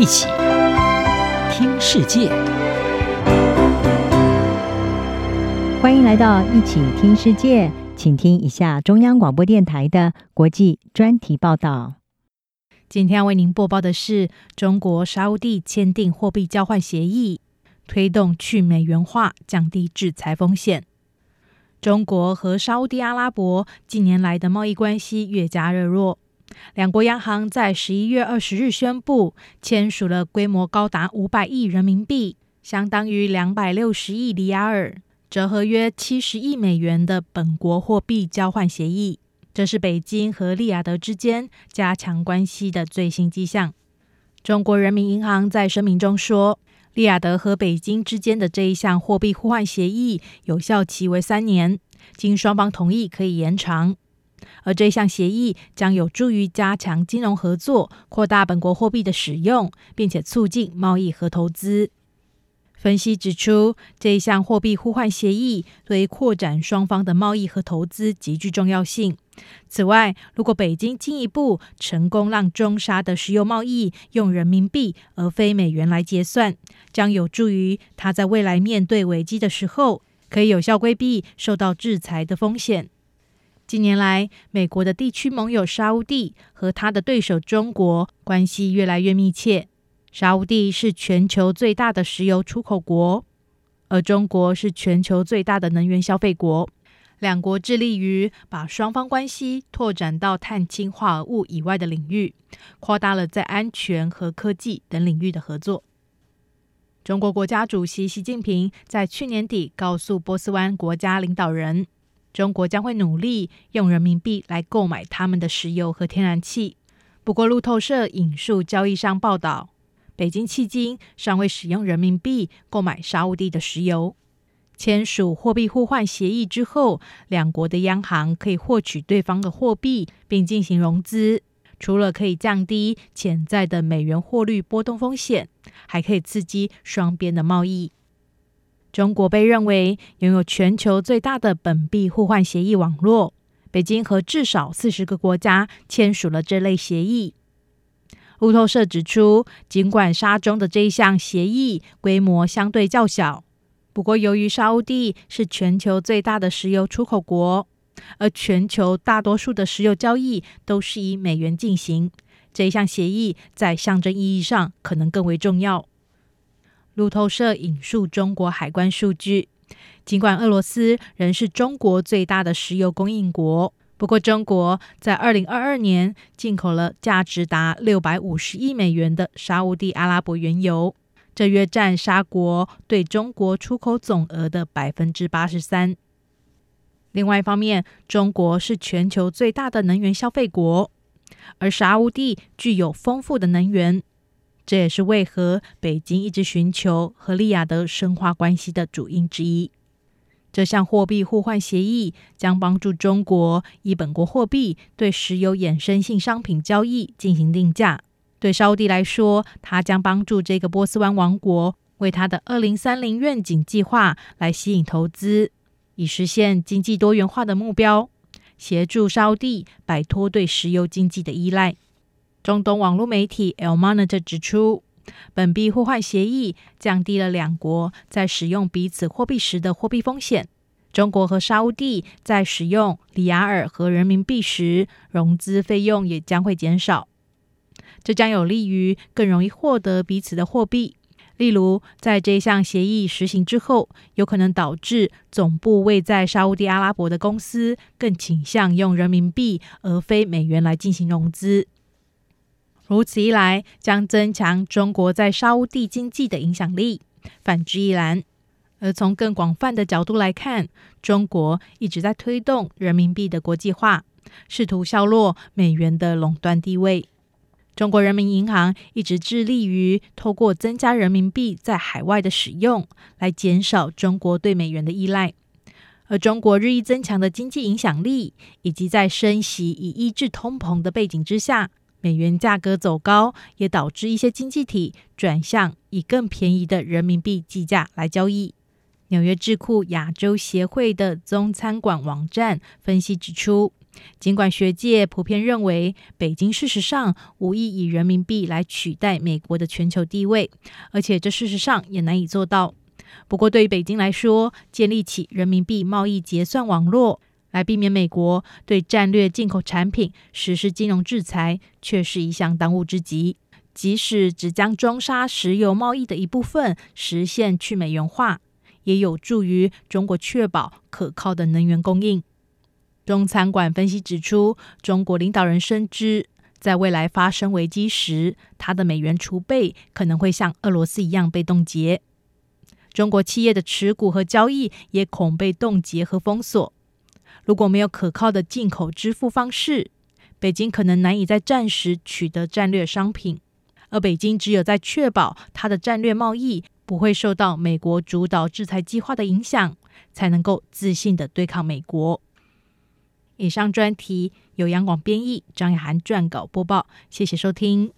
一起听世界，欢迎来到一起听世界，请听一下中央广播电台的国际专题报道。今天要为您播报的是：中国沙乌地签订货币交换协议，推动去美元化，降低制裁风险。中国和沙乌地阿拉伯近年来的贸易关系越加热络。两国央行在十一月二十日宣布签署了规模高达五百亿人民币，相当于两百六十亿里亚尔，折合约七十亿美元的本国货币交换协议。这是北京和利雅得之间加强关系的最新迹象。中国人民银行在声明中说，利雅得和北京之间的这一项货币互换协议有效期为三年，经双方同意可以延长。而这项协议将有助于加强金融合作，扩大本国货币的使用，并且促进贸易和投资。分析指出，这一项货币互换协议对于扩展双方的贸易和投资极具重要性。此外，如果北京进一步成功让中沙的石油贸易用人民币而非美元来结算，将有助于他在未来面对危机的时候，可以有效规避受到制裁的风险。近年来，美国的地区盟友沙乌地和他的对手中国关系越来越密切。沙乌地是全球最大的石油出口国，而中国是全球最大的能源消费国。两国致力于把双方关系拓展到碳氢化合物以外的领域，扩大了在安全和科技等领域的合作。中国国家主席习近平在去年底告诉波斯湾国家领导人。中国将会努力用人民币来购买他们的石油和天然气。不过，路透社引述交易商报道，北京迄今尚未使用人民币购买沙乌地的石油。签署货币互换协议之后，两国的央行可以获取对方的货币并进行融资，除了可以降低潜在的美元汇率波动风险，还可以刺激双边的贸易。中国被认为拥有全球最大的本币互换协议网络，北京和至少四十个国家签署了这类协议。路透社指出，尽管沙中的这一项协议规模相对较小，不过由于沙乌地是全球最大的石油出口国，而全球大多数的石油交易都是以美元进行，这一项协议在象征意义上可能更为重要。路透社引述中国海关数据，尽管俄罗斯仍是中国最大的石油供应国，不过中国在二零二二年进口了价值达六百五十亿美元的沙乌地阿拉伯原油，这约占沙国对中国出口总额的百分之八十三。另外一方面，中国是全球最大的能源消费国，而沙乌地具有丰富的能源。这也是为何北京一直寻求和利雅得深化关系的主因之一。这项货币互换协议将帮助中国以本国货币对石油衍生性商品交易进行定价。对沙地来说，它将帮助这个波斯湾王国为它的二零三零愿景计划来吸引投资，以实现经济多元化的目标，协助沙地摆脱对石油经济的依赖。中东网络媒体 El Monitor 指出，本币互换协议降低了两国在使用彼此货币时的货币风险。中国和沙乌地在使用里亚尔和人民币时，融资费用也将会减少。这将有利于更容易获得彼此的货币。例如，在这项协议实行之后，有可能导致总部位在沙乌地阿拉伯的公司更倾向用人民币而非美元来进行融资。如此一来，将增强中国在沙乌地经济的影响力，反之亦然。而从更广泛的角度来看，中国一直在推动人民币的国际化，试图削弱美元的垄断地位。中国人民银行一直致力于透过增加人民币在海外的使用，来减少中国对美元的依赖。而中国日益增强的经济影响力，以及在升息以抑制通膨的背景之下，美元价格走高，也导致一些经济体转向以更便宜的人民币计价来交易。纽约智库亚洲协会的中餐馆网站分析指出，尽管学界普遍认为北京事实上无意以人民币来取代美国的全球地位，而且这事实上也难以做到。不过，对于北京来说，建立起人民币贸易结算网络，来避免美国对战略进口产品实施金融制裁，却是一项当务之急。即使只将中沙石油贸易的一部分实现去美元化，也有助于中国确保可靠的能源供应。中餐馆分析指出，中国领导人深知，在未来发生危机时，他的美元储备可能会像俄罗斯一样被冻结。中国企业的持股和交易也恐被冻结和封锁。如果没有可靠的进口支付方式，北京可能难以在战时取得战略商品。而北京只有在确保它的战略贸易不会受到美国主导制裁计划的影响，才能够自信地对抗美国。以上专题由杨广编译，张雅涵撰稿播报，谢谢收听。